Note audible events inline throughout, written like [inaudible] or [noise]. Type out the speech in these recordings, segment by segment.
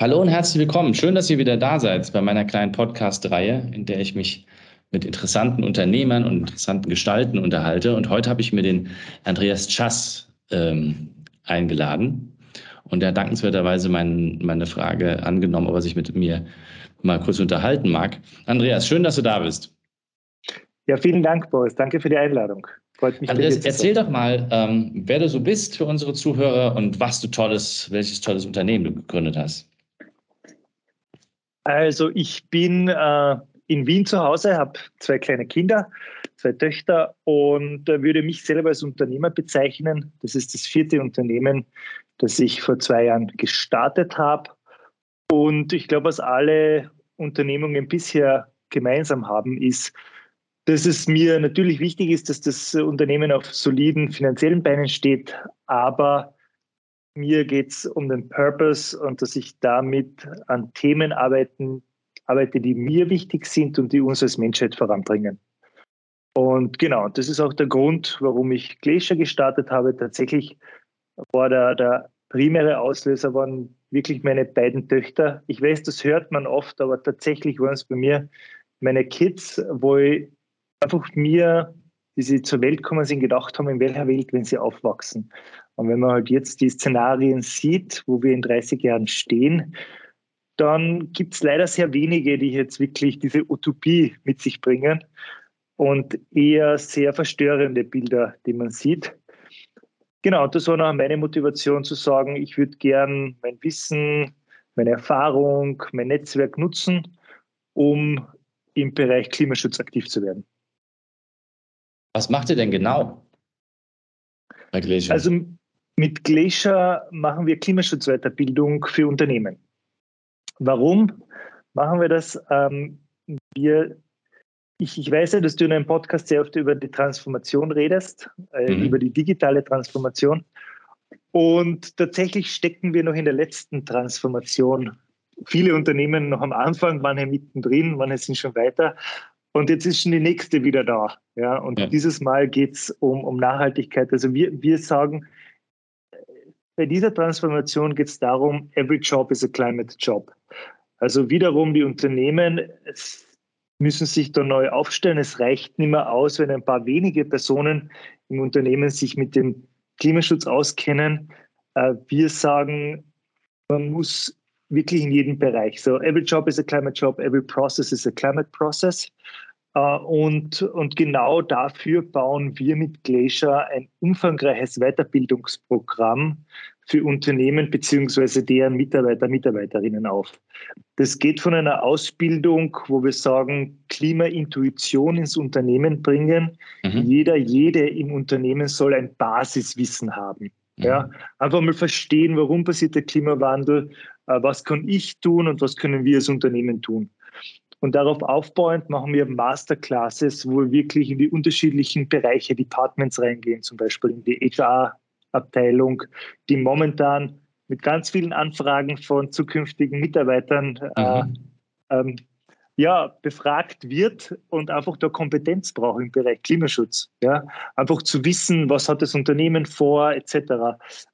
Hallo und herzlich willkommen. Schön, dass ihr wieder da seid bei meiner kleinen Podcast-Reihe, in der ich mich mit interessanten Unternehmern und interessanten Gestalten unterhalte. Und heute habe ich mir den Andreas Chass ähm, eingeladen. Und er hat dankenswerterweise mein, meine Frage angenommen, ob er sich mit mir mal kurz unterhalten mag. Andreas, schön, dass du da bist. Ja, vielen Dank, Boris. Danke für die Einladung. Freut mich. Andreas, erzähl doch mal, ähm, wer du so bist für unsere Zuhörer und was du tolles, welches tolles Unternehmen du gegründet hast. Also ich bin äh, in Wien zu Hause, habe zwei kleine Kinder, zwei Töchter und äh, würde mich selber als Unternehmer bezeichnen. Das ist das vierte Unternehmen, das ich vor zwei Jahren gestartet habe. Und ich glaube, was alle Unternehmungen bisher gemeinsam haben, ist, dass es mir natürlich wichtig ist, dass das Unternehmen auf soliden finanziellen Beinen steht, aber mir geht es um den Purpose und dass ich damit an Themen arbeiten, arbeite, die mir wichtig sind und die uns als Menschheit voranbringen. Und genau, das ist auch der Grund, warum ich Glacier gestartet habe. Tatsächlich war der, der primäre Auslöser waren wirklich meine beiden Töchter. Ich weiß, das hört man oft, aber tatsächlich waren es bei mir meine Kids, wo ich einfach mir, wie sie zur Welt kommen sind, gedacht haben, in welcher Welt, wenn sie aufwachsen. Und wenn man halt jetzt die Szenarien sieht, wo wir in 30 Jahren stehen, dann gibt es leider sehr wenige, die jetzt wirklich diese Utopie mit sich bringen und eher sehr verstörende Bilder, die man sieht. Genau, das war noch meine Motivation zu sagen, ich würde gern mein Wissen, meine Erfahrung, mein Netzwerk nutzen, um im Bereich Klimaschutz aktiv zu werden. Was macht ihr denn genau? Also mit Glacier machen wir Klimaschutzweiterbildung für Unternehmen. Warum machen wir das? Ähm, wir, ich, ich, weiß ja, dass du in einem Podcast sehr oft über die Transformation redest, äh, mhm. über die digitale Transformation. Und tatsächlich stecken wir noch in der letzten Transformation. Viele Unternehmen noch am Anfang, manche mittendrin, manche sind schon weiter. Und jetzt ist schon die nächste wieder da. Ja, und ja. dieses Mal geht es um, um Nachhaltigkeit. Also wir, wir sagen, bei dieser Transformation geht es darum, every job is a climate job. Also wiederum die Unternehmen müssen sich da neu aufstellen. Es reicht nicht mehr aus, wenn ein paar wenige Personen im Unternehmen sich mit dem Klimaschutz auskennen. Äh, wir sagen, man muss wirklich in jedem Bereich. So, every job is a climate job, every process is a climate process. Äh, und, und genau dafür bauen wir mit Glacier ein umfangreiches Weiterbildungsprogramm für Unternehmen bzw. deren Mitarbeiter, Mitarbeiterinnen auf. Das geht von einer Ausbildung, wo wir sagen, Klimaintuition ins Unternehmen bringen. Mhm. Jeder, jede im Unternehmen soll ein Basiswissen haben. Mhm. Ja, einfach mal verstehen, warum passiert der Klimawandel, äh, was kann ich tun und was können wir als Unternehmen tun. Und darauf aufbauend machen wir Masterclasses, wo wir wirklich in die unterschiedlichen Bereiche, Departments reingehen, zum Beispiel in die HR-Abteilung, die momentan mit ganz vielen Anfragen von zukünftigen Mitarbeitern äh, mhm. ähm, ja, befragt wird und einfach da Kompetenz braucht im Bereich Klimaschutz. Ja? Einfach zu wissen, was hat das Unternehmen vor, etc.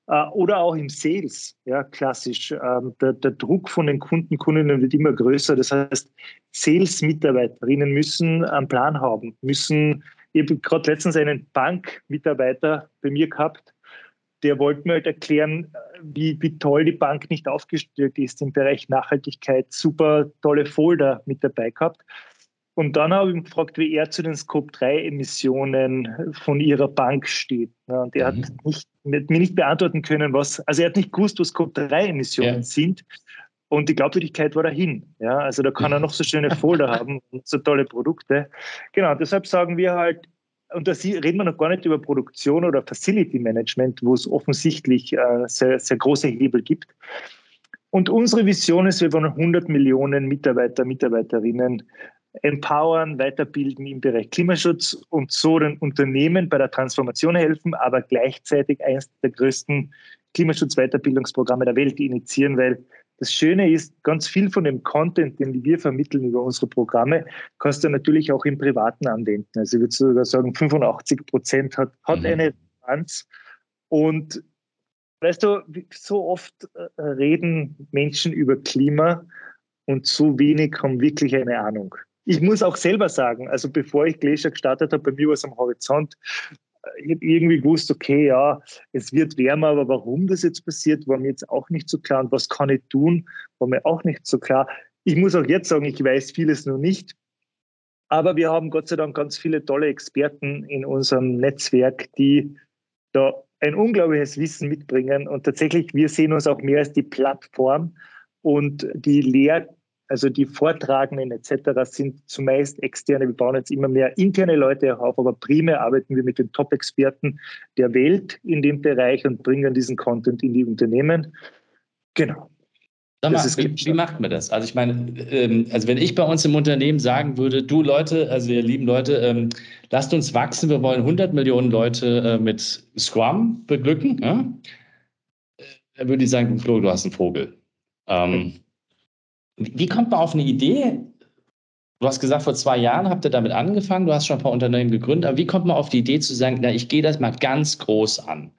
Äh, oder auch im Sales, ja, klassisch. Ähm, der, der Druck von den Kunden, Kundinnen wird immer größer. Das heißt, Sales-Mitarbeiterinnen müssen einen Plan haben, müssen, ich habe gerade letztens einen Bankmitarbeiter bei mir gehabt, der wollte mir halt erklären, wie, wie toll die Bank nicht aufgestellt ist im Bereich Nachhaltigkeit. Super tolle Folder mit dabei gehabt. Und dann habe ich ihn gefragt, wie er zu den Scope-3-Emissionen von ihrer Bank steht. Und er mhm. hat nicht, mir nicht beantworten können, was, also er hat nicht gewusst, was Scope-3-Emissionen ja. sind. Und die Glaubwürdigkeit war dahin. Ja, also da kann er noch so schöne [laughs] Folder haben und so tolle Produkte. Genau, deshalb sagen wir halt, und da reden wir noch gar nicht über Produktion oder Facility Management, wo es offensichtlich äh, sehr, sehr große Hebel gibt. Und unsere Vision ist, wir wollen 100 Millionen Mitarbeiter, Mitarbeiterinnen empowern, weiterbilden im Bereich Klimaschutz und so den Unternehmen bei der Transformation helfen, aber gleichzeitig eines der größten Klimaschutz-Weiterbildungsprogramme der Welt initiieren, weil das Schöne ist, ganz viel von dem Content, den wir vermitteln über unsere Programme, kannst du natürlich auch im Privaten anwenden. Also ich würde sogar sagen, 85 Prozent hat, hat mhm. eine Relevanz. Und weißt du, so oft äh, reden Menschen über Klima und so wenig haben wirklich eine Ahnung ich muss auch selber sagen, also bevor ich Glacier gestartet habe, bei mir war es am Horizont, ich habe irgendwie gewusst, okay, ja, es wird wärmer, aber warum das jetzt passiert, war mir jetzt auch nicht so klar. Und was kann ich tun, war mir auch nicht so klar. Ich muss auch jetzt sagen, ich weiß vieles noch nicht. Aber wir haben Gott sei Dank ganz viele tolle Experten in unserem Netzwerk, die da ein unglaubliches Wissen mitbringen. Und tatsächlich, wir sehen uns auch mehr als die Plattform und die Lehr also die Vortragenden etc. sind zumeist externe. Wir bauen jetzt immer mehr interne Leute auf, aber primär arbeiten wir mit den Top-Experten der Welt in dem Bereich und bringen diesen Content in die Unternehmen. Genau. Mal, wie, wie, macht man das? Also ich meine, ähm, also wenn ich bei uns im Unternehmen sagen würde, du Leute, also ihr lieben Leute, ähm, lasst uns wachsen, wir wollen 100 Millionen Leute äh, mit Scrum beglücken, ja? Äh, dann würde ich sagen, Flo, du hast einen Vogel. Ähm, wie kommt man auf eine Idee? Du hast gesagt, vor zwei Jahren habt ihr damit angefangen, du hast schon ein paar Unternehmen gegründet, aber wie kommt man auf die Idee zu sagen, na, ich gehe das mal ganz groß an?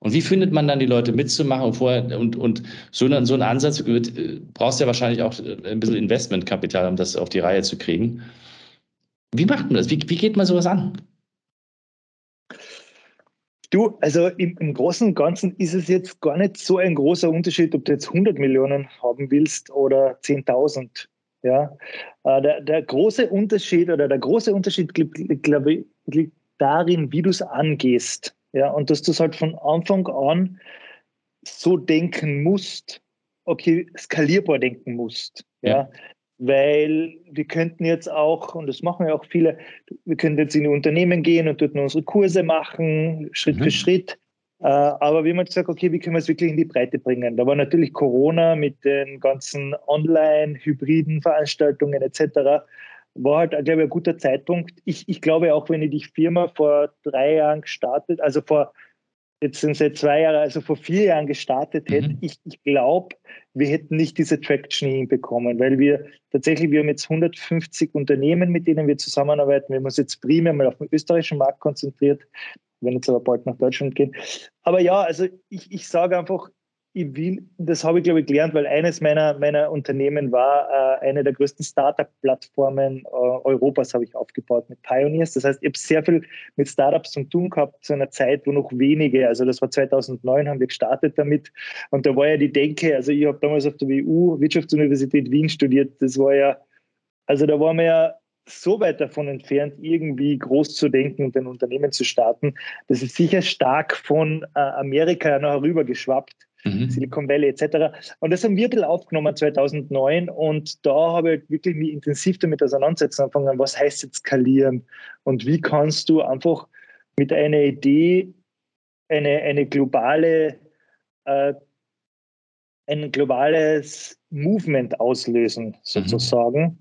Und wie findet man dann die Leute mitzumachen und vorher und, und so, ein, so ein Ansatz wird, äh, brauchst ja wahrscheinlich auch äh, ein bisschen Investmentkapital, um das auf die Reihe zu kriegen. Wie macht man das? Wie, wie geht man sowas an? Du, also im, im, Großen und Ganzen ist es jetzt gar nicht so ein großer Unterschied, ob du jetzt 100 Millionen haben willst oder 10.000. Ja, äh, der, der, große Unterschied oder der große Unterschied liegt, ich, liegt darin, wie du es angehst. Ja, und dass du es halt von Anfang an so denken musst, okay, skalierbar denken musst. Ja. ja weil wir könnten jetzt auch, und das machen ja auch viele, wir könnten jetzt in die Unternehmen gehen und dort unsere Kurse machen, Schritt mhm. für Schritt. Äh, aber wir haben gesagt, okay, wie können wir es wirklich in die Breite bringen? Da war natürlich Corona mit den ganzen Online, hybriden Veranstaltungen etc. War halt, glaube ich, ein guter Zeitpunkt. Ich, ich glaube auch, wenn ich die Firma vor drei Jahren gestartet, also vor jetzt sind seit zwei Jahren, also vor vier Jahren gestartet hätte, mhm. ich, ich glaube, wir hätten nicht diese Traction hinbekommen, weil wir tatsächlich, wir haben jetzt 150 Unternehmen, mit denen wir zusammenarbeiten. Wir haben uns jetzt primär mal auf den österreichischen Markt konzentriert, werden jetzt aber bald nach Deutschland gehen. Aber ja, also ich, ich sage einfach, ich will, das habe ich glaube ich gelernt, weil eines meiner, meiner Unternehmen war äh, eine der größten Startup-Plattformen äh, Europas habe ich aufgebaut mit Pioneers. Das heißt, ich habe sehr viel mit Startups zu tun gehabt zu einer Zeit, wo noch wenige, also das war 2009, haben wir gestartet damit. Und da war ja die Denke, also ich habe damals auf der WU, Wirtschaftsuniversität Wien studiert, das war ja, also da waren wir ja so weit davon entfernt, irgendwie groß zu denken und ein Unternehmen zu starten. Das ist sicher stark von äh, Amerika noch herüber geschwappt mhm. Silicon Valley etc. Und das haben wir ein bisschen aufgenommen 2009 und da habe ich wirklich mich intensiv damit auseinandersetzen angefangen, was heißt jetzt skalieren und wie kannst du einfach mit einer Idee eine, eine globale äh, ein globales Movement auslösen, mhm. sozusagen. Mhm.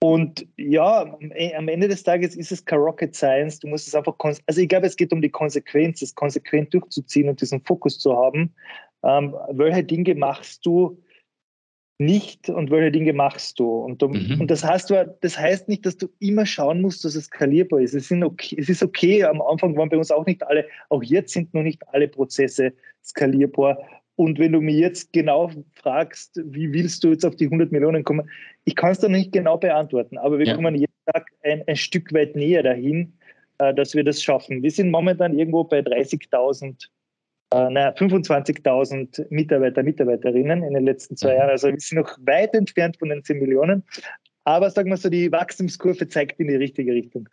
Und ja, am Ende des Tages ist es kein Rocket Science. Du musst es einfach, also ich glaube, es geht um die Konsequenz, es konsequent durchzuziehen und diesen Fokus zu haben. Ähm, welche Dinge machst du nicht und welche Dinge machst du? Und, du, mhm. und das, heißt, das heißt nicht, dass du immer schauen musst, dass es skalierbar ist. Es, okay, es ist okay, am Anfang waren bei uns auch nicht alle, auch jetzt sind noch nicht alle Prozesse skalierbar. Und wenn du mir jetzt genau fragst, wie willst du jetzt auf die 100 Millionen kommen, ich kann es da nicht genau beantworten, aber wir ja. kommen jeden Tag ein, ein, Stück weit näher dahin, äh, dass wir das schaffen. Wir sind momentan irgendwo bei 30.000, äh, naja, 25.000 Mitarbeiter, Mitarbeiterinnen in den letzten zwei mhm. Jahren. Also wir sind noch weit entfernt von den 10 Millionen. Aber sagen wir so, die Wachstumskurve zeigt in die richtige Richtung.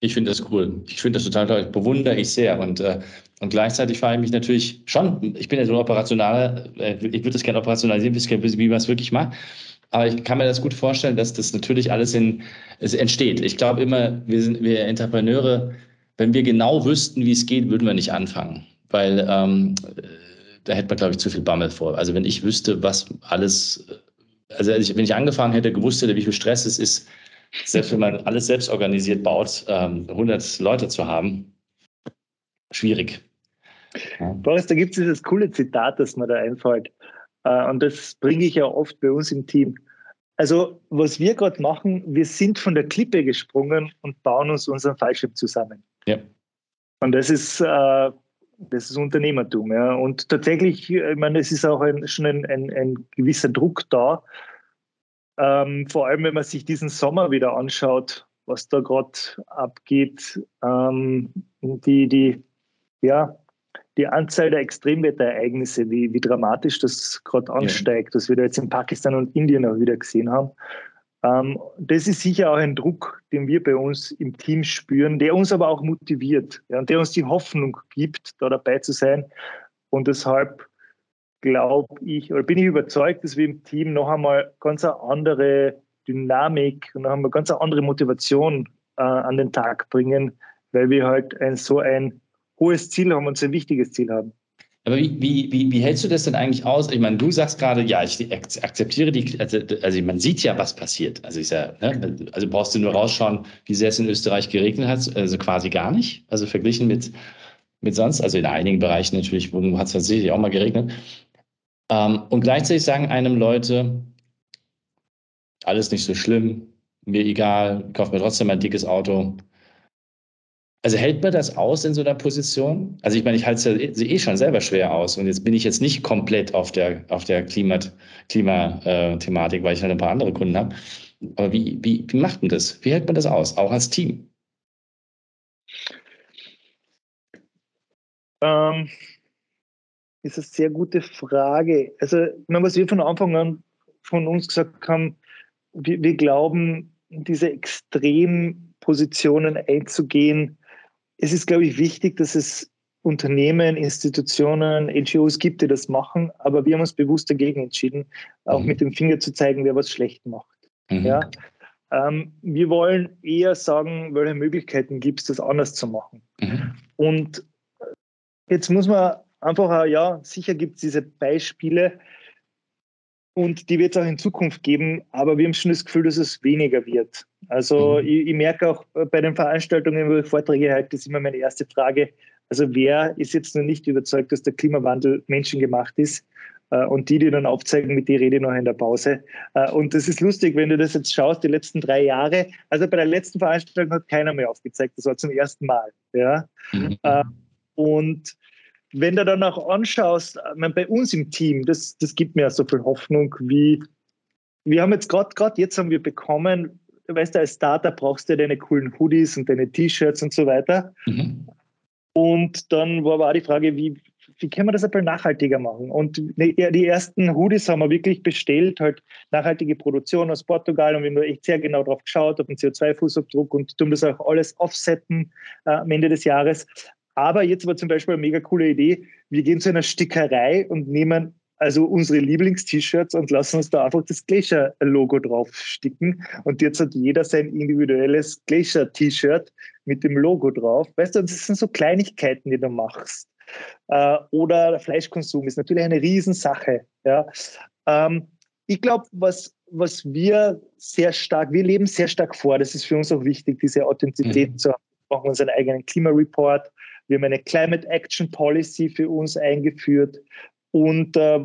Ich finde das cool. Ich finde das total toll. Bewundere ich sehr. Und, äh, und gleichzeitig frage ich mich natürlich schon, ich bin ja so ein operationaler, äh, ich würde das gerne operationalisieren, wie man es wirklich macht. Aber ich kann mir das gut vorstellen, dass das natürlich alles in, es entsteht. Ich glaube immer, wir sind, wir Entrepreneure, wenn wir genau wüssten, wie es geht, würden wir nicht anfangen. Weil ähm, da hätte man, glaube ich, zu viel Bammel vor. Also wenn ich wüsste, was alles, also wenn ich angefangen hätte, gewusst hätte, wie viel Stress es ist, selbst wenn man alles selbst organisiert baut, 100 ähm, Leute zu haben, schwierig. Ja. Boris, da gibt es dieses coole Zitat, das mir da einfällt. Äh, und das bringe ich ja oft bei uns im Team. Also, was wir gerade machen, wir sind von der Klippe gesprungen und bauen uns unseren Fallschirm zusammen. Ja. Und das ist, äh, das ist Unternehmertum. Ja. Und tatsächlich, ich meine, es ist auch ein, schon ein, ein, ein gewisser Druck da. Ähm, vor allem, wenn man sich diesen Sommer wieder anschaut, was da gerade abgeht. Ähm, die, die, ja, die Anzahl der Extremwetterereignisse, wie, wie dramatisch das gerade ansteigt, ja. was wir da jetzt in Pakistan und Indien auch wieder gesehen haben. Ähm, das ist sicher auch ein Druck, den wir bei uns im Team spüren, der uns aber auch motiviert ja, und der uns die Hoffnung gibt, da dabei zu sein. Und deshalb glaube ich, oder bin ich überzeugt, dass wir im Team noch einmal ganz eine andere Dynamik und noch einmal ganz eine andere Motivation äh, an den Tag bringen, weil wir halt ein, so ein hohes Ziel haben und so ein wichtiges Ziel haben. Aber wie, wie, wie, wie hältst du das denn eigentlich aus? Ich meine, du sagst gerade, ja, ich akzeptiere die, also, also man sieht ja, was passiert. Also ich sage, ne, also brauchst du nur rausschauen, wie sehr es in Österreich geregnet hat, also quasi gar nicht. Also verglichen mit, mit sonst, also in einigen Bereichen natürlich, wo hat es tatsächlich auch mal geregnet. Ähm, und gleichzeitig sagen einem Leute, alles nicht so schlimm, mir egal, kauf mir trotzdem ein dickes Auto. Also hält man das aus in so einer Position? Also ich meine, ich halte es ja eh schon selber schwer aus und jetzt bin ich jetzt nicht komplett auf der, auf der Klimathematik, Klima, äh, weil ich halt ein paar andere Kunden habe. Aber wie, wie, wie macht man das? Wie hält man das aus, auch als Team? Ähm, ist eine sehr gute Frage. Also, was wir von Anfang an von uns gesagt haben, wir, wir glauben, diese Extrempositionen einzugehen, es ist, glaube ich, wichtig, dass es Unternehmen, Institutionen, NGOs gibt, die das machen, aber wir haben uns bewusst dagegen entschieden, auch mhm. mit dem Finger zu zeigen, wer was schlecht macht. Mhm. Ja? Ähm, wir wollen eher sagen, welche Möglichkeiten gibt es, das anders zu machen. Mhm. Und jetzt muss man einfach, ja, sicher gibt es diese Beispiele und die wird es auch in Zukunft geben, aber wir haben schon das Gefühl, dass es weniger wird. Also mhm. ich, ich, merke auch bei den Veranstaltungen, wo ich Vorträge halte, ist immer meine erste Frage, also wer ist jetzt noch nicht überzeugt, dass der Klimawandel menschengemacht ist? Äh, und die, die dann aufzeigen, mit die rede ich noch in der Pause. Äh, und das ist lustig, wenn du das jetzt schaust, die letzten drei Jahre. Also bei der letzten Veranstaltung hat keiner mehr aufgezeigt. Das war zum ersten Mal. Ja? Mhm. Äh, und wenn du dann auch anschaust, meine, bei uns im Team, das, das gibt mir so viel Hoffnung, wie wir haben jetzt gerade, gerade jetzt haben wir bekommen, weißt du, als Starter brauchst du deine coolen Hoodies und deine T-Shirts und so weiter. Mhm. Und dann war aber auch die Frage, wie, wie können wir das ein bisschen nachhaltiger machen? Und die ersten Hoodies haben wir wirklich bestellt, halt nachhaltige Produktion aus Portugal und wir haben da echt sehr genau drauf geschaut, auf den CO2-Fußabdruck und tun das auch alles offsetten äh, am Ende des Jahres. Aber jetzt war zum Beispiel eine mega coole Idee. Wir gehen zu einer Stickerei und nehmen also unsere Lieblings-T-Shirts und lassen uns da einfach das Glacier-Logo drauf sticken. Und jetzt hat jeder sein individuelles Glacier-T-Shirt mit dem Logo drauf. Weißt du, das sind so Kleinigkeiten, die du machst. Äh, oder Fleischkonsum ist natürlich eine Riesensache. Ja. Ähm, ich glaube, was, was wir sehr stark, wir leben sehr stark vor, das ist für uns auch wichtig, diese Authentizität mhm. zu haben. Wir machen unseren eigenen Klimareport. Wir haben eine Climate Action Policy für uns eingeführt. Und äh,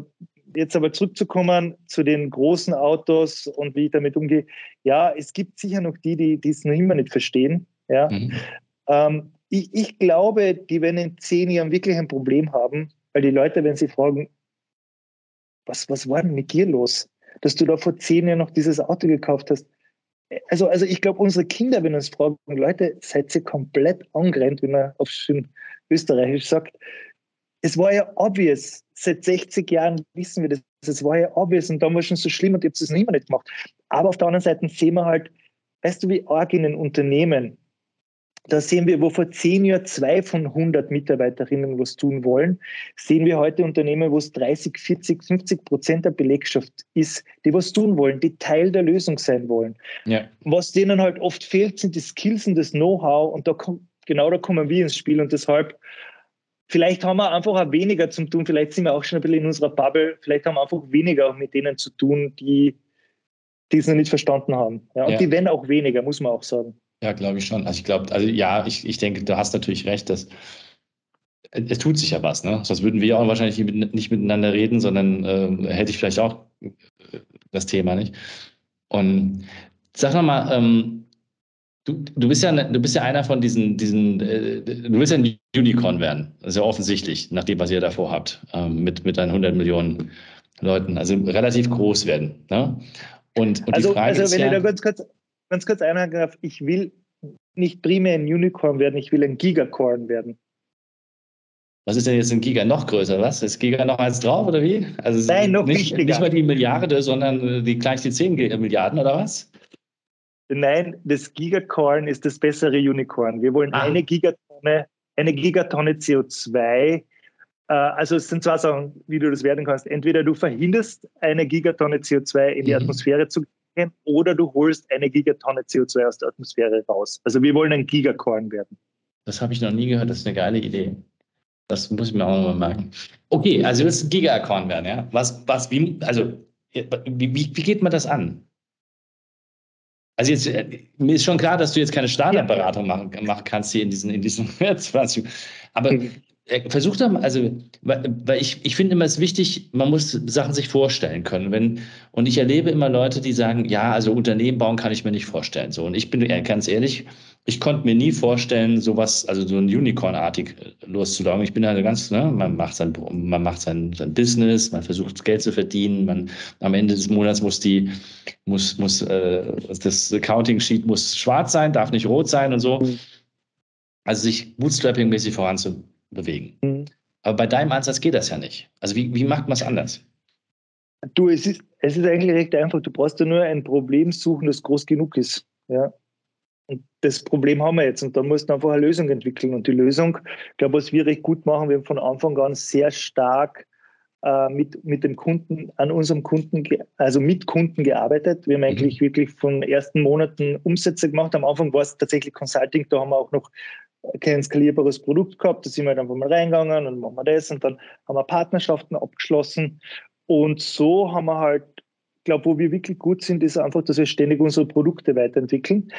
jetzt aber zurückzukommen zu den großen Autos und wie ich damit umgehe. Ja, es gibt sicher noch die, die es noch immer nicht verstehen. Ja. Mhm. Ähm, ich, ich glaube, die werden in zehn Jahren wirklich ein Problem haben, weil die Leute, wenn sie fragen, was, was war denn mit dir los, dass du da vor zehn Jahren noch dieses Auto gekauft hast? Also, also ich glaube, unsere Kinder, wenn uns fragen, Leute, seid ihr komplett angerannt, wie man auf schön Österreichisch sagt, es war ja obvious, seit 60 Jahren wissen wir das, es war ja obvious und es schon so schlimm und ich habe es nicht mehr nicht gemacht. Aber auf der anderen Seite sehen wir halt, weißt du, wie arg in den Unternehmen, da sehen wir, wo vor zehn Jahren zwei von 100 Mitarbeiterinnen was tun wollen, sehen wir heute Unternehmen, wo es 30, 40, 50 Prozent der Belegschaft ist, die was tun wollen, die Teil der Lösung sein wollen. Ja. Was denen halt oft fehlt, sind die Skills und das Know-how und da kommt, genau da kommen wir ins Spiel und deshalb vielleicht haben wir einfach auch weniger zu tun, vielleicht sind wir auch schon ein bisschen in unserer Bubble, vielleicht haben wir einfach weniger mit denen zu tun, die, die es noch nicht verstanden haben. Ja, und ja. die werden auch weniger, muss man auch sagen. Ja, glaube ich schon. Also ich glaube, also ja, ich, ich denke, du hast natürlich recht, dass es tut sich ja was, ne? Sonst würden wir auch wahrscheinlich nicht miteinander reden, sondern äh, hätte ich vielleicht auch äh, das Thema nicht. Und sag mal, ähm, du, du bist ja du bist ja einer von diesen, diesen äh, du willst ja ein Unicorn werden. Das ist ja offensichtlich, nach dem, was ihr davor habt, ähm, mit, mit deinen 100 Millionen Leuten. Also relativ groß werden. Ne? Und, und also, die Frage also ist wenn ja, ich da ganz kurz, ganz kurz einhaken darf, ich will nicht primär ein Unicorn werden, ich will ein Gigacorn werden. Was ist denn jetzt ein Giga noch größer? Was? Ist Giga noch eins drauf oder wie? Also Nein, noch nicht, wichtiger. Nicht mal die Milliarde, sondern die gleich die 10 Milliarden oder was? Nein, das Gigacorn ist das bessere Unicorn. Wir wollen ah. eine Gigatonne, eine Gigatonne CO2. Äh, also es sind zwei Sachen, wie du das werden kannst. Entweder du verhinderst eine Gigatonne CO2 in die mhm. Atmosphäre zu gehen oder du holst eine Gigatonne CO2 aus der Atmosphäre raus. Also wir wollen ein Gigacorn werden. Das habe ich noch nie gehört. Das ist eine geile Idee. Das muss ich mir auch nochmal merken. Okay, also du willst ein Giga-Account werden, ja? Was, was, wie, also, wie, wie, wie geht man das an? Also jetzt, äh, mir ist schon klar, dass du jetzt keine Startup-Beratung machen, machen kannst hier in diesen, in diesen [laughs] 20. Aber Äh, versuch doch mal, also, weil ich, ich finde immer es wichtig, man muss Sachen sich vorstellen können. Wenn, und ich erlebe immer Leute, die sagen, ja, also Unternehmen bauen kann ich mir nicht vorstellen. So, und ich bin ganz ehrlich, ich konnte mir nie vorstellen, sowas, also so ein Unicorn-artig äh, loszulaufen. Ich bin halt ganz, ne, man macht sein, man macht sein, sein Business, man versucht Geld zu verdienen, man, am Ende des Monats muss die, muss, muss, äh, das Accounting-Sheet muss schwarz sein, darf nicht rot sein und so. Mhm. Also sich bootstrapping-mäßig voranzubewegen. Mhm. Aber bei deinem Ansatz geht das ja nicht. Also wie, wie macht man es anders? Du, es ist, es ist eigentlich recht einfach. Du brauchst ja nur ein Problem suchen, das groß genug ist. Ja. Und das Problem haben wir jetzt. Und da musst du einfach eine Lösung entwickeln. Und die Lösung, ich glaube, was wir recht gut machen, wir haben von Anfang an sehr stark äh, mit, mit dem Kunden, an unserem Kunden, also mit Kunden gearbeitet. Wir haben mhm. eigentlich wirklich von ersten Monaten Umsätze gemacht. Am Anfang war es tatsächlich Consulting, da haben wir auch noch kein skalierbares Produkt gehabt. Da sind wir halt einfach mal reingegangen und machen wir das. Und dann haben wir Partnerschaften abgeschlossen. Und so haben wir halt, ich glaube, wo wir wirklich gut sind, ist einfach, dass wir ständig unsere Produkte weiterentwickeln.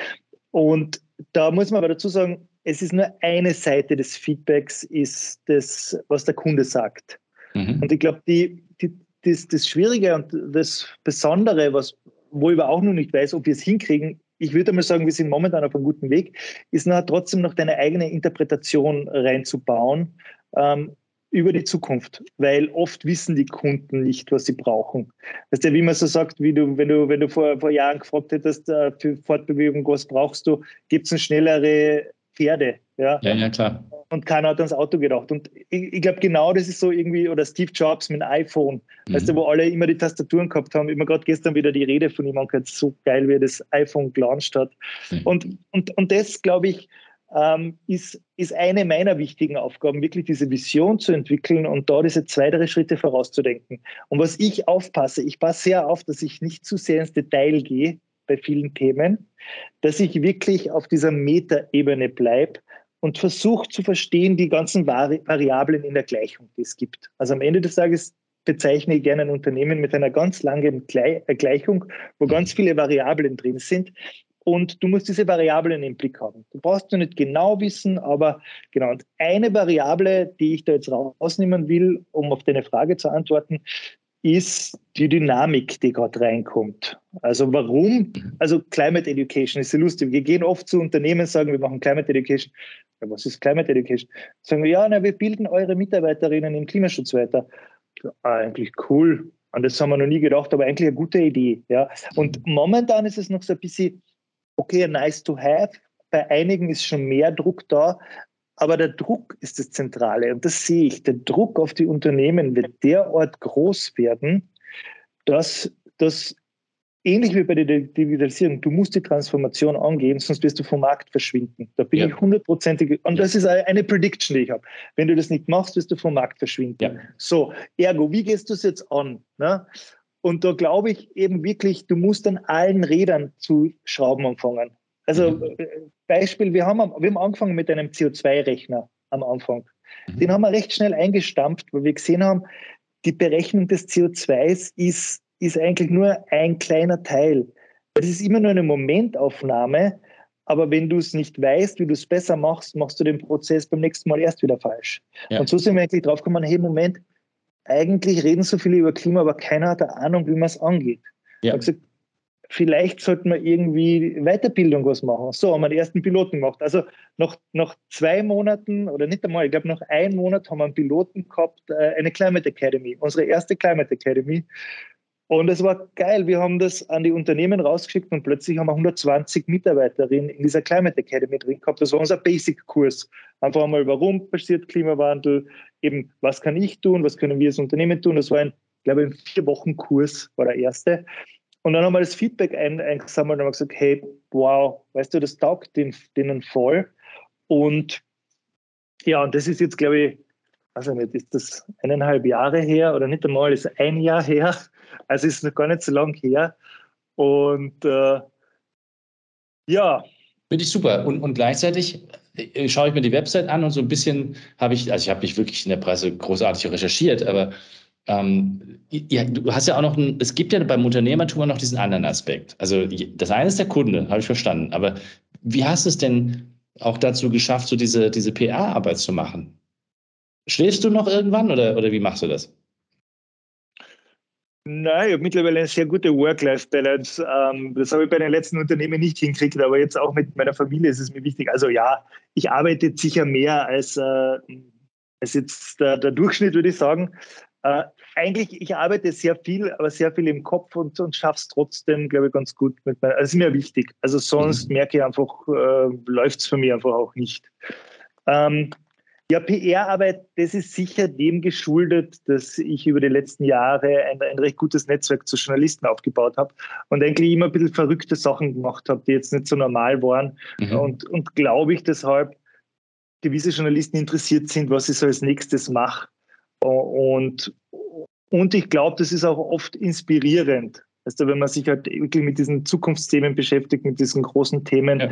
Und da muss man aber dazu sagen, es ist nur eine Seite des Feedbacks, ist das, was der Kunde sagt. Mhm. Und ich glaube, die, die, das, das Schwierige und das Besondere, was, wo ich aber auch noch nicht weiß, ob wir es hinkriegen, ich würde mal sagen, wir sind momentan auf einem guten Weg, ist nachher trotzdem noch deine eigene Interpretation reinzubauen. Ähm, über die Zukunft, weil oft wissen die Kunden nicht, was sie brauchen. Weißt du, wie man so sagt, wie du, wenn du, wenn du vor, vor Jahren gefragt hättest, äh, für Fortbewegung, was brauchst du, gibt es schnellere Pferde. Ja? ja, ja, klar. Und keiner hat ans Auto gedacht. Und ich, ich glaube, genau das ist so irgendwie, oder Steve Jobs mit dem iPhone, mhm. weißt du, wo alle immer die Tastaturen gehabt haben. Immer gerade gestern wieder die Rede von ihm angehört, so geil, wie er das iPhone gelauncht hat. Mhm. Und, und, und das, glaube ich, ähm, ist, ist eine meiner wichtigen Aufgaben, wirklich diese Vision zu entwickeln und da diese zwei, drei Schritte vorauszudenken. Und was ich aufpasse, ich passe sehr auf, dass ich nicht zu sehr ins Detail gehe bei vielen Themen, dass ich wirklich auf dieser Metaebene bleibe und versuche zu verstehen die ganzen Vari Variablen in der Gleichung, die es gibt. Also am Ende des Tages bezeichne ich gerne ein Unternehmen mit einer ganz langen Gleichung, wo ganz viele Variablen drin sind, und du musst diese Variablen im Blick haben. Du brauchst nur nicht genau wissen, aber genau. Und eine Variable, die ich da jetzt rausnehmen will, um auf deine Frage zu antworten, ist die Dynamik, die gerade reinkommt. Also warum? Also Climate Education ist ja lustig. Wir gehen oft zu Unternehmen, sagen, wir machen Climate Education. Ja, was ist Climate Education? Sagen wir, ja, na, wir bilden eure Mitarbeiterinnen im Klimaschutz weiter. Ja, eigentlich cool. An das haben wir noch nie gedacht, aber eigentlich eine gute Idee. Ja. Und momentan ist es noch so ein bisschen, okay, nice to have. Bei einigen ist schon mehr Druck da, aber der Druck ist das Zentrale. Und das sehe ich. Der Druck auf die Unternehmen wird derart groß werden, dass das ähnlich wie bei der Digitalisierung, du musst die Transformation angehen, sonst wirst du vom Markt verschwinden. Da bin ja. ich hundertprozentig, und ja. das ist eine Prediction, die ich habe. Wenn du das nicht machst, wirst du vom Markt verschwinden. Ja. So, ergo, wie gehst du es jetzt an? Ne? Und da glaube ich eben wirklich, du musst an allen Rädern zu schrauben anfangen. Also mhm. Äh, Beispiel, wir haben, wir haben angefangen mit einem CO2-Rechner am Anfang. Mhm. Den haben wir recht schnell eingestampft, weil wir gesehen haben, die Berechnung des CO2s ist, ist eigentlich nur ein kleiner Teil. Es ist immer nur eine Momentaufnahme, aber wenn du es nicht weißt, wie du es besser machst, machst du den Prozess beim nächsten Mal erst wieder falsch. Ja. Und so sind wir eigentlich drauf gekommen, hey, Moment, eigentlich reden so viele über Klima, aber keiner hat eine Ahnung, wie man es angeht. Ja. Ich gesagt, vielleicht sollten wir irgendwie Weiterbildung was machen. So haben wir den ersten Piloten gemacht. Also nach, nach zwei Monaten oder nicht einmal, ich glaube nach einem Monat haben wir einen Piloten gehabt, äh, eine Climate Academy, unsere erste Climate Academy. Und es war geil. Wir haben das an die Unternehmen rausgeschickt und plötzlich haben wir 120 Mitarbeiterinnen in dieser Climate Academy drin gehabt. Das war unser Basic-Kurs. Einfach einmal, warum passiert Klimawandel? Eben, was kann ich tun? Was können wir als Unternehmen tun? Das war ein, glaube ich, ein vier Wochen Kurs, war der erste. Und dann haben wir das Feedback ein, eingesammelt und haben gesagt, hey, wow, weißt du, das taugt denen voll. Und ja, und das ist jetzt, glaube ich, also nicht, ist das eineinhalb Jahre her oder nicht einmal, ist ein Jahr her. [laughs] Also ist noch gar nicht so lang her. Und äh, ja. Finde ich super. Und, und gleichzeitig äh, schaue ich mir die Website an und so ein bisschen habe ich, also ich habe nicht wirklich in der Presse großartig recherchiert, aber ähm, ja, du hast ja auch noch, ein, es gibt ja beim Unternehmertum noch diesen anderen Aspekt. Also das eine ist der Kunde, habe ich verstanden. Aber wie hast du es denn auch dazu geschafft, so diese, diese PR-Arbeit zu machen? Schläfst du noch irgendwann oder, oder wie machst du das? Nein, ich habe mittlerweile eine sehr gute Work-Life-Balance. Ähm, das habe ich bei den letzten Unternehmen nicht hingekriegt, aber jetzt auch mit meiner Familie ist es mir wichtig. Also ja, ich arbeite sicher mehr als, äh, als jetzt der, der Durchschnitt, würde ich sagen. Äh, eigentlich, ich arbeite sehr viel, aber sehr viel im Kopf und, und schaffe es trotzdem, glaube ich, ganz gut. Mit meiner, also ist mir wichtig. Also sonst mhm. merke ich einfach, äh, läuft es für mich einfach auch nicht. Ähm, ja, PR-Arbeit, das ist sicher dem geschuldet, dass ich über die letzten Jahre ein, ein recht gutes Netzwerk zu Journalisten aufgebaut habe und eigentlich immer ein bisschen verrückte Sachen gemacht habe, die jetzt nicht so normal waren. Mhm. Und, und glaube ich deshalb, gewisse Journalisten interessiert sind, was ich so als nächstes mache. Und, und ich glaube, das ist auch oft inspirierend. Also wenn man sich halt wirklich mit diesen Zukunftsthemen beschäftigt, mit diesen großen Themen. Ja.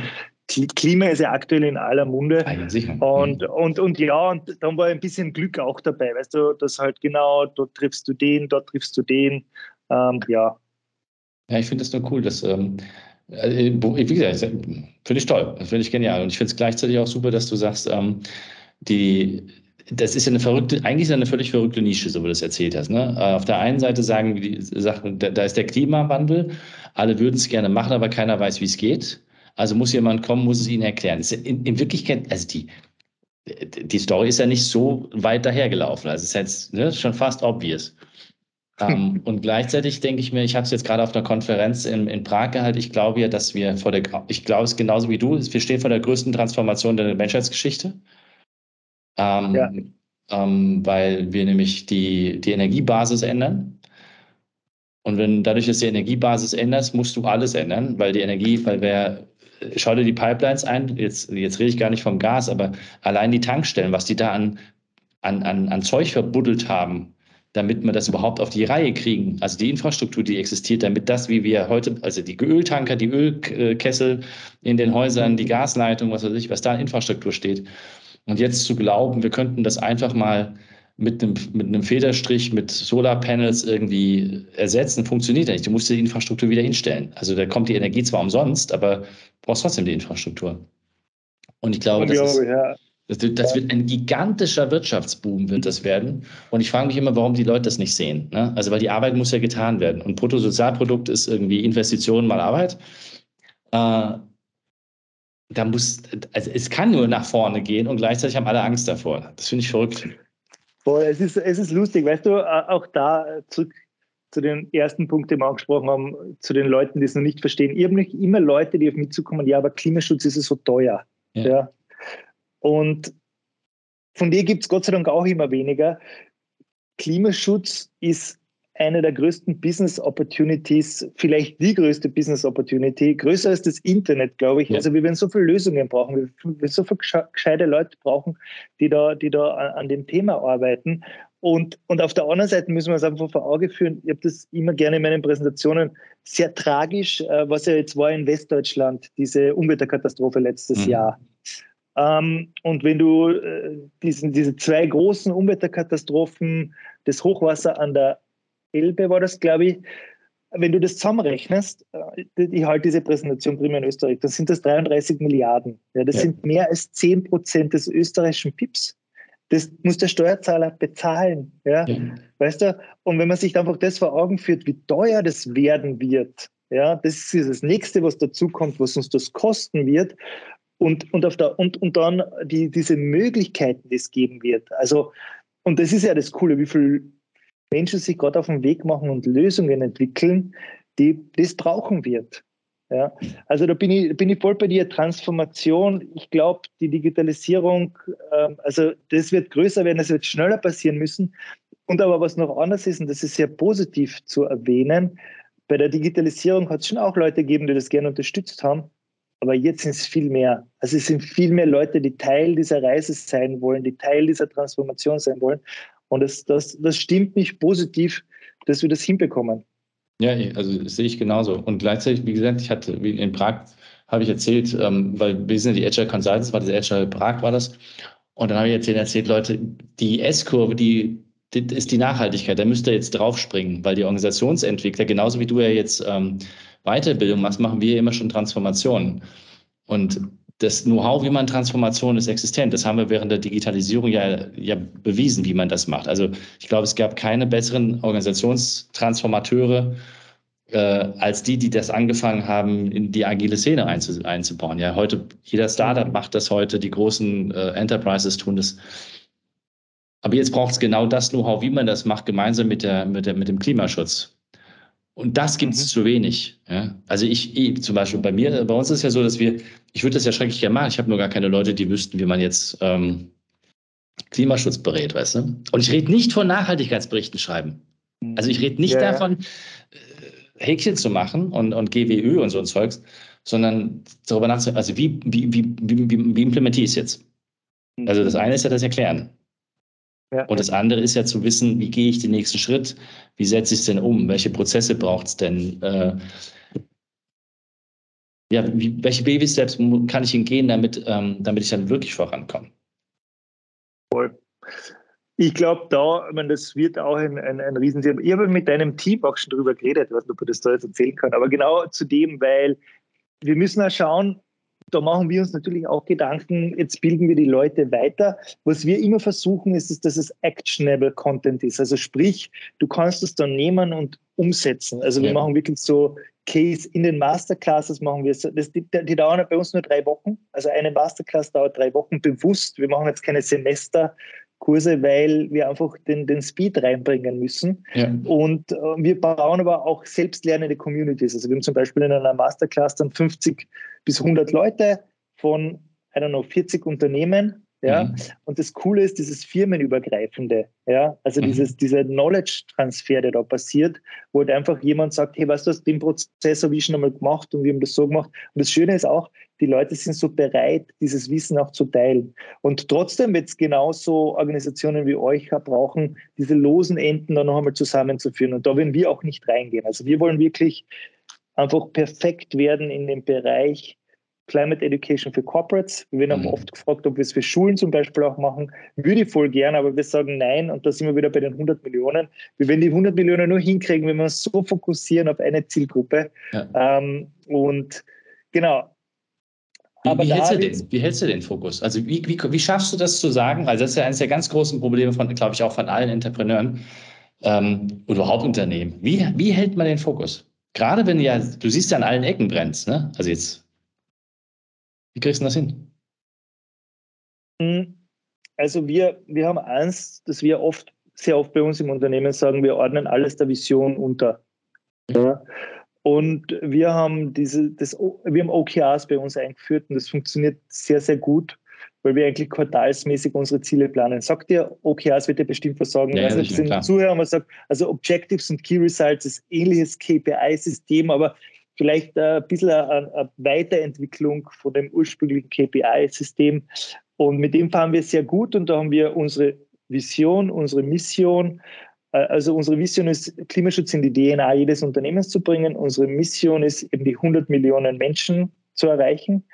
Klima ist ja aktuell in aller Munde. Ah, ja, sicher. Und, mhm. und, und ja, und dann war ein bisschen Glück auch dabei, weißt du, dass halt genau, dort triffst du den, dort triffst du den. Ähm, ja. Ja, ich finde das nur cool, dass, ähm, äh, wie gesagt, finde ich toll, finde ich genial. Und ich finde es gleichzeitig auch super, dass du sagst, ähm, die, das ist ja eine verrückte, eigentlich ist ja eine völlig verrückte Nische, so wie du das erzählt hast. Ne? Äh, auf der einen Seite sagen die Sachen, da ist der Klimawandel, alle würden es gerne machen, aber keiner weiß, wie es geht. Also muss jemand kommen, muss es ihnen erklären. In, in, Wirklichkeit, also die, die Story ist ja nicht so weit dahergelaufen. Also es ist jetzt ne, schon fast obvious. [laughs] ähm, und gleichzeitig denke ich mir, ich habe es jetzt gerade auf einer Konferenz in, in Prag gehalten, ich glaube ja, dass wir vor der, ich glaube es genauso wie du, wir stehen vor der größten Transformation der Menschheitsgeschichte. Ähm, ja. ähm, weil wir nämlich die, die Energiebasis ändern. Und wenn dadurch, dass die Energiebasis änderst, musst du alles ändern, weil die Energie, weil wer, schau dir die Pipelines ein, jetzt, jetzt rede ich gar nicht vom Gas, aber allein die Tankstellen, was die da an, an, an, an Zeug verbuddelt haben, damit wir das überhaupt auf die Reihe kriegen. Also die Infrastruktur, die existiert, damit das, wie wir heute, also die Öltanker, die Ölkessel in den Häusern, die Gasleitung, was weiß ich, was da an Infrastruktur steht, und jetzt zu glauben, wir könnten das einfach mal mit einem, mit einem Federstrich, mit Solarpanels irgendwie ersetzen, funktioniert ja nicht. Du musst die Infrastruktur wieder hinstellen. Also da kommt die Energie zwar umsonst, aber du brauchst trotzdem die Infrastruktur. Und ich glaube, das, ist, das, das wird ein gigantischer Wirtschaftsboom, wird das werden. Und ich frage mich immer, warum die Leute das nicht sehen. Ne? Also weil die Arbeit muss ja getan werden. Und Bruttosozialprodukt ist irgendwie Investitionen mal Arbeit. Äh, da muss, also es kann nur nach vorne gehen und gleichzeitig haben alle Angst davor. Das finde ich verrückt. Boah, es ist, es ist lustig, weißt du, auch da zurück zu den ersten Punkten, die wir angesprochen haben, zu den Leuten, die es noch nicht verstehen. Ich habe nicht immer Leute, die auf mich zukommen, ja, aber Klimaschutz ist so teuer. Ja. ja. Und von dir gibt es Gott sei Dank auch immer weniger. Klimaschutz ist eine der größten Business Opportunities, vielleicht die größte Business Opportunity, größer als das Internet, glaube ich. Ja. Also wir werden so viele Lösungen brauchen, wir werden so viele gescheite Leute brauchen, die da, die da an dem Thema arbeiten. Und, und auf der anderen Seite müssen wir es einfach vor Augen führen. Ich habe das immer gerne in meinen Präsentationen sehr tragisch, äh, was ja jetzt war in Westdeutschland, diese Umweltkatastrophe letztes mhm. Jahr. Ähm, und wenn du äh, diesen, diese zwei großen Umweltkatastrophen, das Hochwasser an der Elbe war das, glaube ich, wenn du das zusammenrechnest, äh, ich halte diese Präsentation primär in Österreich, dann sind das 33 Milliarden. Ja, das ja. sind mehr als 10 Prozent des österreichischen PIPs. Das muss der Steuerzahler bezahlen. Ja? ja? Weißt du? Und wenn man sich einfach das vor Augen führt, wie teuer das werden wird, ja, das ist das Nächste, was dazu kommt, was uns das kosten wird. Und, und, auf der, und, und dann die, diese Möglichkeiten, die es geben wird. Also, und das ist ja das Coole, wie viele Menschen sich gerade auf den Weg machen und Lösungen entwickeln, die das brauchen wird. Ja, also da bin ich, bin ich voll bei dir. Transformation, ich glaube, die Digitalisierung, ähm, also das wird größer werden, das wird schneller passieren müssen. Und aber was noch anders ist, und das ist sehr positiv zu erwähnen, bei der Digitalisierung hat es schon auch Leute gegeben, die das gerne unterstützt haben. Aber jetzt sind es viel mehr. Also es sind viel mehr Leute, die Teil dieser Reise sein wollen, die Teil dieser Transformation sein wollen. Und das, das, das stimmt mich positiv, dass wir das hinbekommen. Ja, also sehe ich genauso. Und gleichzeitig, wie gesagt, ich hatte in Prag, habe ich erzählt, ähm, weil wir sind ja die Agile Consultants, war das Agile Prag war das. Und dann habe ich erzählt, erzählt, Leute, die S-Kurve, die, die, ist die Nachhaltigkeit, da müsst ihr jetzt draufspringen, weil die Organisationsentwickler, genauso wie du ja jetzt ähm, Weiterbildung machst, machen wir immer schon Transformationen. Und das Know-how, wie man Transformation ist existent. Das haben wir während der Digitalisierung ja, ja bewiesen, wie man das macht. Also ich glaube, es gab keine besseren Organisationstransformateure äh, als die, die das angefangen haben, in die agile Szene einzu, einzubauen. Ja, heute jeder Startup macht das heute, die großen äh, Enterprises tun das. Aber jetzt braucht es genau das Know-how, wie man das macht, gemeinsam mit, der, mit, der, mit dem Klimaschutz. Und das gibt es mhm. zu wenig. Ja? Also ich, ich, zum Beispiel bei mir, bei uns ist ja so, dass wir, ich würde das ja schrecklich gerne machen. Ich habe nur gar keine Leute, die wüssten, wie man jetzt ähm, Klimaschutz berät, weißt du? Und ich rede nicht von Nachhaltigkeitsberichten schreiben. Also ich rede nicht ja, davon, äh, Häkchen zu machen und, und GWÖ und so ein Zeugs, sondern darüber nachzudenken, also wie, wie, wie, wie, wie implementiere ich es jetzt? Also das eine ist ja das Erklären. Ja. Und das andere ist ja zu wissen, wie gehe ich den nächsten Schritt, wie setze ich es denn um, welche Prozesse braucht es denn, äh, ja, wie, welche Baby-Steps kann ich hingehen, damit, ähm, damit ich dann wirklich vorankomme? Voll. Ich glaube, da, ich meine, das wird auch ein, ein, ein Riesenthema. Ich habe mit deinem Team auch schon drüber geredet, ob ich das da jetzt erzählen kann, aber genau zu dem, weil wir müssen auch schauen, da machen wir uns natürlich auch Gedanken, jetzt bilden wir die Leute weiter. Was wir immer versuchen, ist, dass es actionable Content ist. Also sprich, du kannst es dann nehmen und umsetzen. Also wir ja. machen wirklich so Case in den Masterclasses machen wir das, die, die dauern bei uns nur drei Wochen. Also eine Masterclass dauert drei Wochen bewusst. Wir machen jetzt keine Semester, Kurse, weil wir einfach den, den Speed reinbringen müssen. Ja. Und äh, wir bauen aber auch selbstlernende Communities. Also wir haben zum Beispiel in einer Masterclass dann 50 bis 100 Leute von, I don't know, 40 Unternehmen ja? Mhm. Und das Coole ist dieses Firmenübergreifende. Ja? Also mhm. dieses, dieser Knowledge-Transfer, der da passiert, wo halt einfach jemand sagt, hey, weißt du, den Prozess habe ich schon einmal gemacht und wir haben das so gemacht. Und das Schöne ist auch, die Leute sind so bereit, dieses Wissen auch zu teilen. Und trotzdem wird es genauso Organisationen wie euch brauchen, diese losen Enden dann noch einmal zusammenzuführen. Und da werden wir auch nicht reingehen. Also wir wollen wirklich einfach perfekt werden in dem Bereich Climate Education für Corporates. Wir werden auch mhm. oft gefragt, ob wir es für Schulen zum Beispiel auch machen. Würde ich voll gerne, aber wir sagen nein und da sind wir wieder bei den 100 Millionen. Wir werden die 100 Millionen nur hinkriegen, wenn wir uns so fokussieren auf eine Zielgruppe. Ja. Ähm, und genau. Wie, wie, hältst du den, wie hältst du den Fokus? Also wie, wie, wie schaffst du das zu sagen? Also das ist ja eines der ganz großen Probleme von, glaube ich, auch von allen Entrepreneuren ähm, oder Hauptunternehmen. Wie, wie hält man den Fokus? Gerade wenn ja, du siehst ja an allen Ecken brennt, ne? Also jetzt wie kriegst du das hin? Hm, also wir, wir haben eins, dass wir oft, sehr oft bei uns im Unternehmen sagen, wir ordnen alles der Vision unter. Ja. Und wir haben diese, das, wir haben OKRs bei uns eingeführt und das funktioniert sehr, sehr gut, weil wir eigentlich quartalsmäßig unsere Ziele planen. Sagt dir OKRs, wird dir bestimmt sagen. Ja, also, sind Zuhörer, man sagt, also Objectives und Key Results ist ähnliches KPI-System, aber vielleicht ein bisschen eine, eine Weiterentwicklung von dem ursprünglichen KPI-System. Und mit dem fahren wir sehr gut und da haben wir unsere Vision, unsere Mission. Äh, also unsere Vision ist, Klimaschutz in die DNA jedes Unternehmens zu bringen. Unsere Mission ist eben die 100 Millionen Menschen zu erreichen.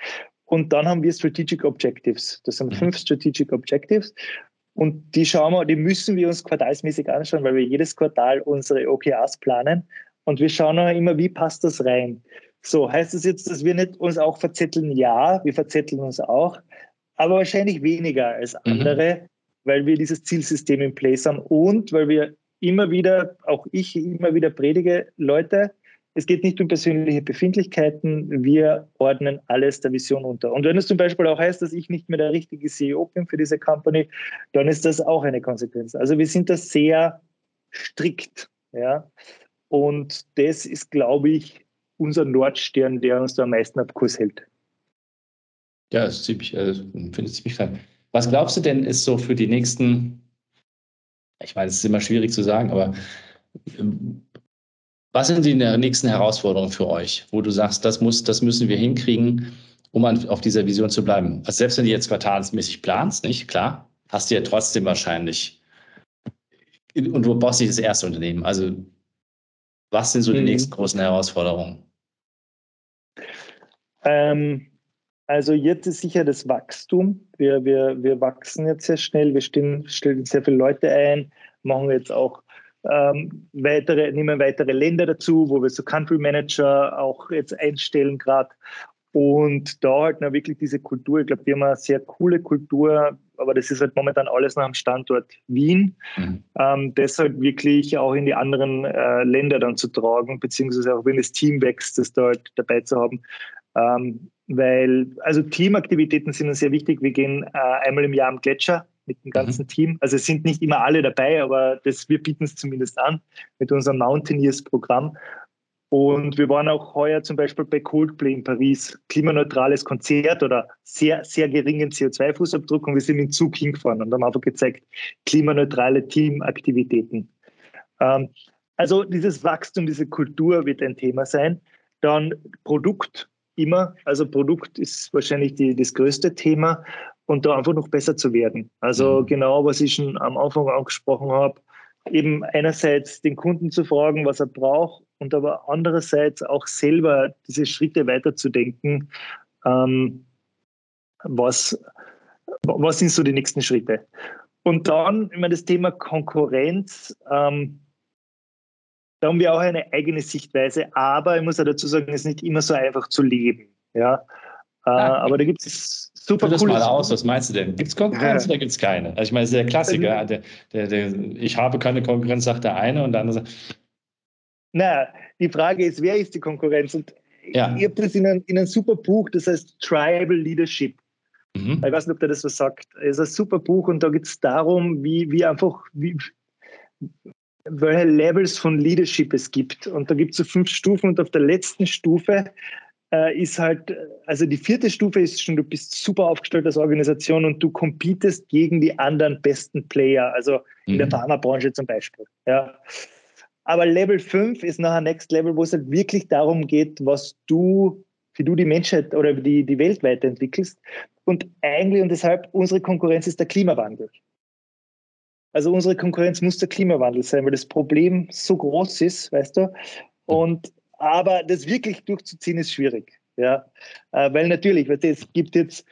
Und dann haben wir Strategic Objectives. Das sind mhm. fünf Strategic Objectives. Und die schauen wir, die müssen wir uns quartalsmäßig anschauen, weil wir jedes Quartal unsere OKRs planen. Und wir schauen auch immer, wie passt das rein. So, heißt das jetzt, dass wir nicht uns auch verzetteln? Ja, wir verzetteln uns auch, aber wahrscheinlich weniger als mhm. andere, mhm. weil wir dieses Zielsystem in place haben und weil wir immer wieder, auch ich immer wieder predige, Leute, es geht nicht um persönliche Befindlichkeiten, wir ordnen alles der Vision unter. Und wenn es zum Beispiel auch heißt, dass ich nicht mehr der richtige CEO bin für diese Company, dann ist das auch eine Konsequenz. Also wir sind da sehr strikt. Ja? Und das ist, glaube ich, unser Nordstern, der uns da am meisten ab Kurs hält. Ja, das ist ziemlich, also, finde ich ziemlich klar. Was glaubst du denn, ist so für die nächsten, ich meine, es ist immer schwierig zu sagen, aber ähm, was sind die nächsten Herausforderungen für euch, wo du sagst, das, muss, das müssen wir hinkriegen, um auf dieser Vision zu bleiben? Also selbst wenn du jetzt quartalsmäßig planst, nicht klar, hast du ja trotzdem wahrscheinlich und du baust nicht das erste Unternehmen. Also was sind so die mhm. nächsten großen Herausforderungen? Ähm, also jetzt ist sicher das Wachstum. Wir, wir, wir wachsen jetzt sehr schnell, wir stellen, stellen sehr viele Leute ein, machen jetzt auch ähm, weitere, nehmen weitere Länder dazu, wo wir so Country Manager auch jetzt einstellen gerade. Und da halt noch wirklich diese Kultur, ich glaube, wir haben eine sehr coole Kultur, aber das ist halt momentan alles noch am Standort Wien. Mhm. Ähm, deshalb wirklich auch in die anderen äh, Länder dann zu tragen, beziehungsweise auch wenn das Team wächst, das da halt dabei zu haben. Ähm, weil, also Teamaktivitäten sind uns sehr wichtig. Wir gehen äh, einmal im Jahr am Gletscher mit dem ganzen mhm. Team. Also es sind nicht immer alle dabei, aber das, wir bieten es zumindest an mit unserem Mountaineers-Programm. Und wir waren auch heuer zum Beispiel bei Coldplay in Paris, klimaneutrales Konzert oder sehr, sehr geringen CO2-Fußabdruck und wir sind in Zug hingefahren und haben einfach gezeigt, klimaneutrale Teamaktivitäten. Ähm, also dieses Wachstum, diese Kultur wird ein Thema sein. Dann Produkt immer, also Produkt ist wahrscheinlich die, das größte Thema und da einfach noch besser zu werden. Also mhm. genau, was ich schon am Anfang angesprochen habe, eben einerseits den Kunden zu fragen, was er braucht und aber andererseits auch selber diese Schritte weiterzudenken. Ähm, was, was sind so die nächsten Schritte? Und dann immer das Thema Konkurrenz. Ähm, da haben wir auch eine eigene Sichtweise, aber ich muss auch dazu sagen, es ist nicht immer so einfach zu leben. Ja, äh, aber da gibt es super das mal aus, was meinst du denn? Gibt es Konkurrenz ja. oder gibt es keine? Also ich meine, das ist der Klassiker. Der, der, der, ich habe keine Konkurrenz, sagt der eine und der andere sagt. Na, die Frage ist, wer ist die Konkurrenz? Und ja. ich habe das in einem, in einem super Buch, das heißt Tribal Leadership. Mhm. Ich weiß nicht, ob der das so sagt. Es ist ein super Buch und da geht es darum, wie, wie einfach, wie, welche Levels von Leadership es gibt. Und da gibt es so fünf Stufen und auf der letzten Stufe äh, ist halt, also die vierte Stufe ist schon, du bist super aufgestellt als Organisation und du competest gegen die anderen besten Player, also in mhm. der Pharmabranche zum Beispiel. Ja. Aber Level 5 ist nachher Next Level, wo es halt wirklich darum geht, was du, wie du die Menschheit oder die, die Welt weiterentwickelst. Und eigentlich und deshalb, unsere Konkurrenz ist der Klimawandel. Also unsere Konkurrenz muss der Klimawandel sein, weil das Problem so groß ist, weißt du. Und aber das wirklich durchzuziehen ist schwierig. Ja, äh, weil natürlich, es gibt jetzt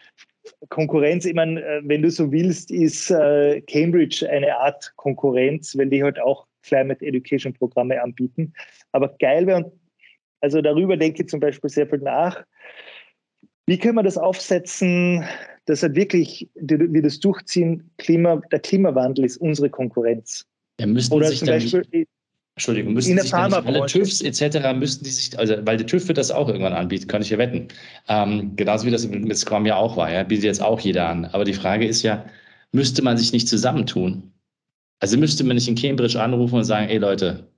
Konkurrenz. Ich meine, äh, wenn du so willst, ist äh, Cambridge eine Art Konkurrenz, weil die halt auch Climate Education Programme anbieten. Aber geil wäre, also darüber denke ich zum Beispiel sehr viel nach. Wie können wir das aufsetzen, dass halt wirklich wir das durchziehen? Klima, der Klimawandel ist unsere Konkurrenz. Ja, Oder zum Beispiel, Entschuldigung, müssen sich alle TÜVs etc. müssten die sich, also weil der TÜV wird das auch irgendwann anbieten, kann ich ja wetten. Ähm, genauso wie das mit Scrum ja auch war, ja, bietet jetzt auch jeder an. Aber die Frage ist ja, müsste man sich nicht zusammentun? Also müsste man nicht in Cambridge anrufen und sagen, ey Leute,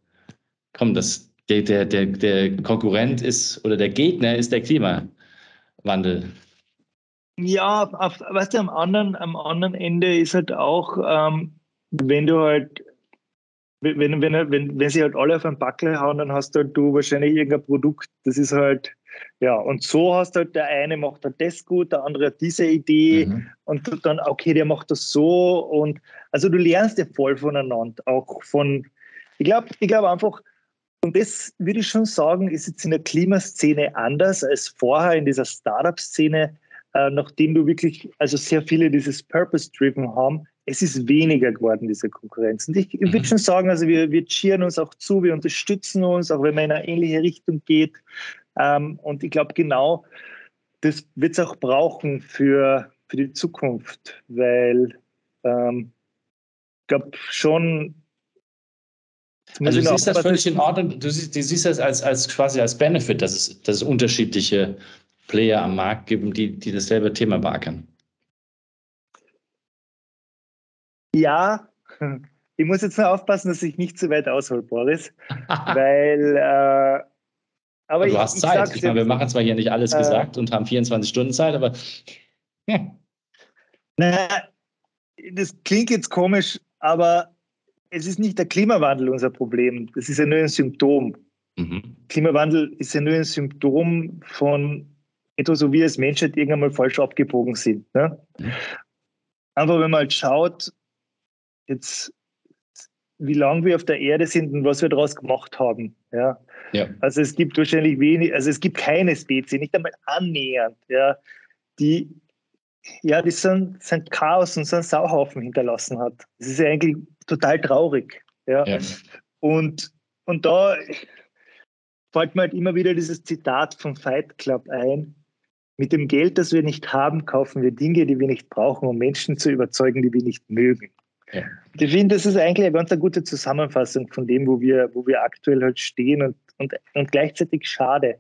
komm, das, der, der, der, der Konkurrent ist oder der Gegner ist der Klimawandel. Ja, auf, weißt du, am anderen, am anderen Ende ist halt auch, ähm, wenn du halt wenn, wenn, wenn, wenn sie halt alle auf einen Backel hauen, dann hast halt du wahrscheinlich irgendein Produkt, das ist halt, ja, und so hast halt der eine macht halt das gut, der andere hat diese Idee mhm. und dann, okay, der macht das so und also du lernst ja voll voneinander, auch von, ich glaube, ich glaube einfach, und das würde ich schon sagen, ist jetzt in der Klimaszene anders als vorher in dieser Startup-Szene. äh, nachdem du wirklich, also sehr viele dieses Purpose-Driven haben, es ist weniger geworden, diese Konkurrenz. Und ich, ich würde mhm. schon sagen, also wir, wir cheeren uns auch zu, wir unterstützen uns, auch wenn man in eine ähnliche Richtung geht. Ähm, und ich glaube, genau das wird es auch brauchen für, für die Zukunft, weil ähm, ich glaube schon. Also du siehst das völlig in Ordnung, du siehst, du siehst das als, als quasi als Benefit, dass es, dass es unterschiedliche Player am Markt gibt, die, die dasselbe Thema beackern. Ja, ich muss jetzt nur aufpassen, dass ich nicht zu weit aushole, Boris, [laughs] weil äh, aber du ich, hast Zeit. Ich, ich meine, wir machen zwar hier nicht alles äh, gesagt und haben 24 Stunden Zeit, aber. Ja. Naja, das klingt jetzt komisch, aber es ist nicht der Klimawandel unser Problem. Das ist ja nur ein Symptom. Mhm. Klimawandel ist ja nur ein Symptom von etwas, so wie als Menschheit irgendwann mal falsch abgebogen sind. Ne? Mhm. Einfach wenn man halt schaut, jetzt wie lange wir auf der Erde sind und was wir daraus gemacht haben. Ja. ja. Also es gibt wahrscheinlich wenig, also es gibt keine Spezies, nicht einmal annähernd, ja, die ja, die so ein, so ein Chaos und so einen Sauhaufen hinterlassen hat. Das ist ja eigentlich total traurig. Ja. ja. Und, und da fällt mir halt immer wieder dieses Zitat vom Fight Club ein. Mit dem Geld, das wir nicht haben, kaufen wir Dinge, die wir nicht brauchen, um Menschen zu überzeugen, die wir nicht mögen. Ich finde, das ist eigentlich eine ganz eine gute Zusammenfassung von dem, wo wir, wo wir aktuell halt stehen und, und, und gleichzeitig schade.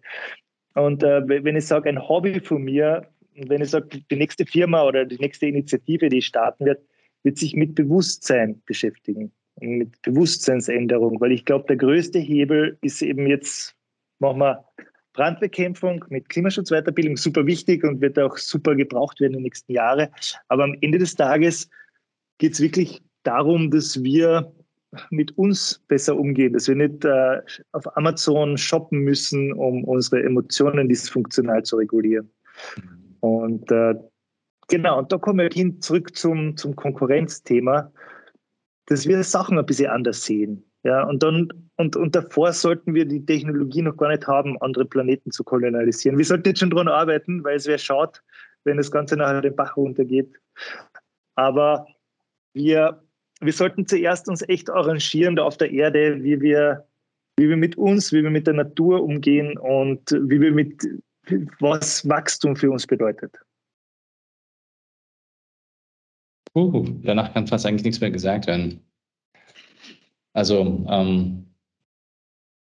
Und äh, wenn ich sage, ein Hobby von mir, wenn ich sage, die nächste Firma oder die nächste Initiative, die starten wird, wird sich mit Bewusstsein beschäftigen, mit Bewusstseinsänderung, weil ich glaube, der größte Hebel ist eben jetzt, machen wir Brandbekämpfung mit Klimaschutzweiterbildung, super wichtig und wird auch super gebraucht werden in den nächsten Jahren. Aber am Ende des Tages geht es wirklich darum, dass wir mit uns besser umgehen, dass wir nicht äh, auf Amazon shoppen müssen, um unsere Emotionen dysfunktional zu regulieren. Und äh, genau, und da kommen wir hin zurück zum, zum Konkurrenzthema, dass wir Sachen ein bisschen anders sehen. Ja, und dann, und, und davor sollten wir die Technologie noch gar nicht haben, andere Planeten zu kolonialisieren. Wir sollten jetzt schon daran arbeiten, weil es wäre schaut, wenn das Ganze nachher den Bach runtergeht. Aber wir, wir sollten zuerst uns echt arrangieren da auf der Erde, wie wir, wie wir mit uns, wie wir mit der Natur umgehen und wie wir mit, was Wachstum für uns bedeutet. Uh, danach kann fast eigentlich nichts mehr gesagt werden. Also, ähm,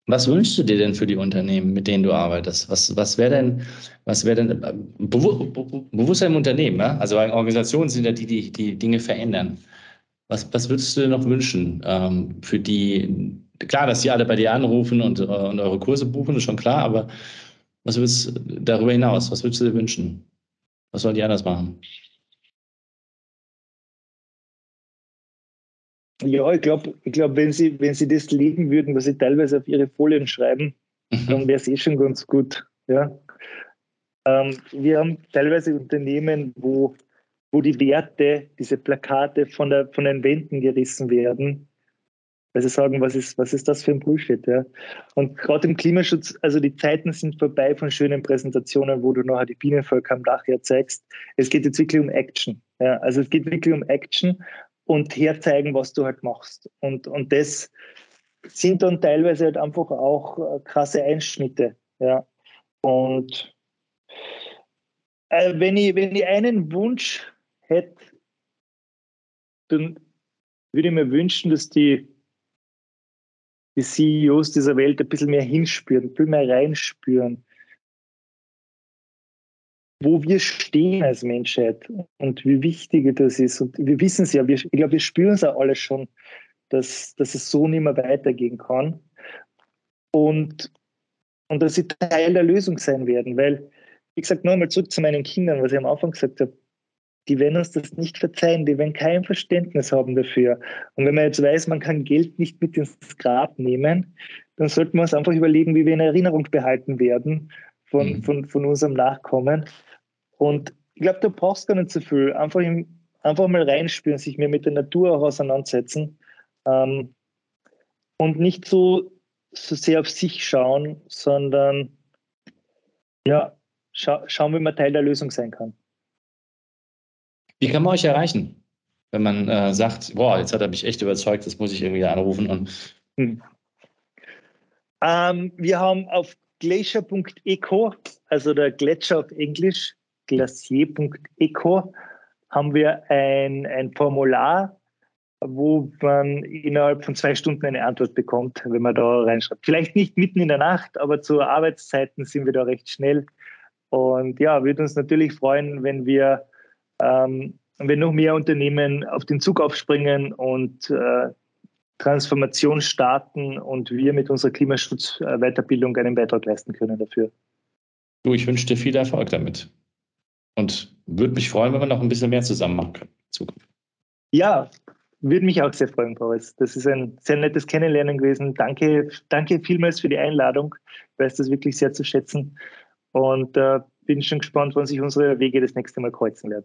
was wünschst du dir denn für die Unternehmen, mit denen du arbeitest? Was, was wäre denn, was wäre denn äh, Bewusstsein im Unternehmen? Ja? Also Organisationen sind ja die, die die Dinge verändern. Was, was würdest du dir noch wünschen ähm, für die? Klar, dass die alle bei dir anrufen und, äh, und eure Kurse buchen, ist schon klar, aber was würdest du darüber hinaus, was würdest du dir wünschen? Was sollen die anders machen? Ja, ich glaube, ich glaub, wenn, sie, wenn sie das legen würden, was sie teilweise auf ihre Folien schreiben, mhm. dann wäre es eh schon ganz gut. Ja. Ähm, wir haben teilweise Unternehmen, wo wo die Werte, diese Plakate von, der, von den Wänden gerissen werden, weil sie sagen, was ist, was ist das für ein Bullshit? Ja? Und gerade im Klimaschutz, also die Zeiten sind vorbei von schönen Präsentationen, wo du nachher die Bienenvölker am Dach herzeigst. Es geht jetzt wirklich um Action. Ja? Also es geht wirklich um Action und herzeigen, was du halt machst. Und, und das sind dann teilweise halt einfach auch äh, krasse Einschnitte. Ja? Und äh, wenn, ich, wenn ich einen Wunsch hätte, dann würde ich mir wünschen, dass die, die CEOs dieser Welt ein bisschen mehr hinspüren, ein bisschen mehr reinspüren, wo wir stehen als Menschheit und wie wichtig das ist. Und wir wissen es ja, wir, ich glaube, wir spüren es ja alle schon, dass, dass es so nicht mehr weitergehen kann. Und, und dass sie Teil der Lösung sein werden, weil, wie gesagt, noch einmal zurück zu meinen Kindern, was ich am Anfang gesagt habe, die werden uns das nicht verzeihen, die werden kein Verständnis haben dafür. Und wenn man jetzt weiß, man kann Geld nicht mit ins Grab nehmen, dann sollten wir uns einfach überlegen, wie wir in Erinnerung behalten werden von, mhm. von, von unserem Nachkommen. Und ich glaube, du brauchst gar nicht so viel. Einfach, im, einfach mal reinspüren, sich mehr mit der Natur auch auseinandersetzen ähm, und nicht so, so sehr auf sich schauen, sondern ja, scha schauen, wie man Teil der Lösung sein kann. Wie kann man euch erreichen? Wenn man äh, sagt, boah, jetzt hat er mich echt überzeugt, das muss ich irgendwie anrufen. Und hm. ähm, wir haben auf glacier.eco, also der Gletscher auf Englisch, glacier.eco, haben wir ein, ein Formular, wo man innerhalb von zwei Stunden eine Antwort bekommt, wenn man da reinschreibt. Vielleicht nicht mitten in der Nacht, aber zu Arbeitszeiten sind wir da recht schnell. Und ja, würde uns natürlich freuen, wenn wir, ähm, wenn noch mehr Unternehmen auf den Zug aufspringen und äh, Transformation starten und wir mit unserer Klimaschutzweiterbildung einen Beitrag leisten können dafür. Du, ich wünsche dir viel Erfolg damit. Und würde mich freuen, wenn wir noch ein bisschen mehr zusammen machen können in Zukunft. Ja, würde mich auch sehr freuen, Boris. Das ist ein sehr nettes Kennenlernen gewesen. Danke, danke vielmals für die Einladung. Ich weiß das wirklich sehr zu schätzen und äh, bin schon gespannt, wann sich unsere Wege das nächste Mal kreuzen werden.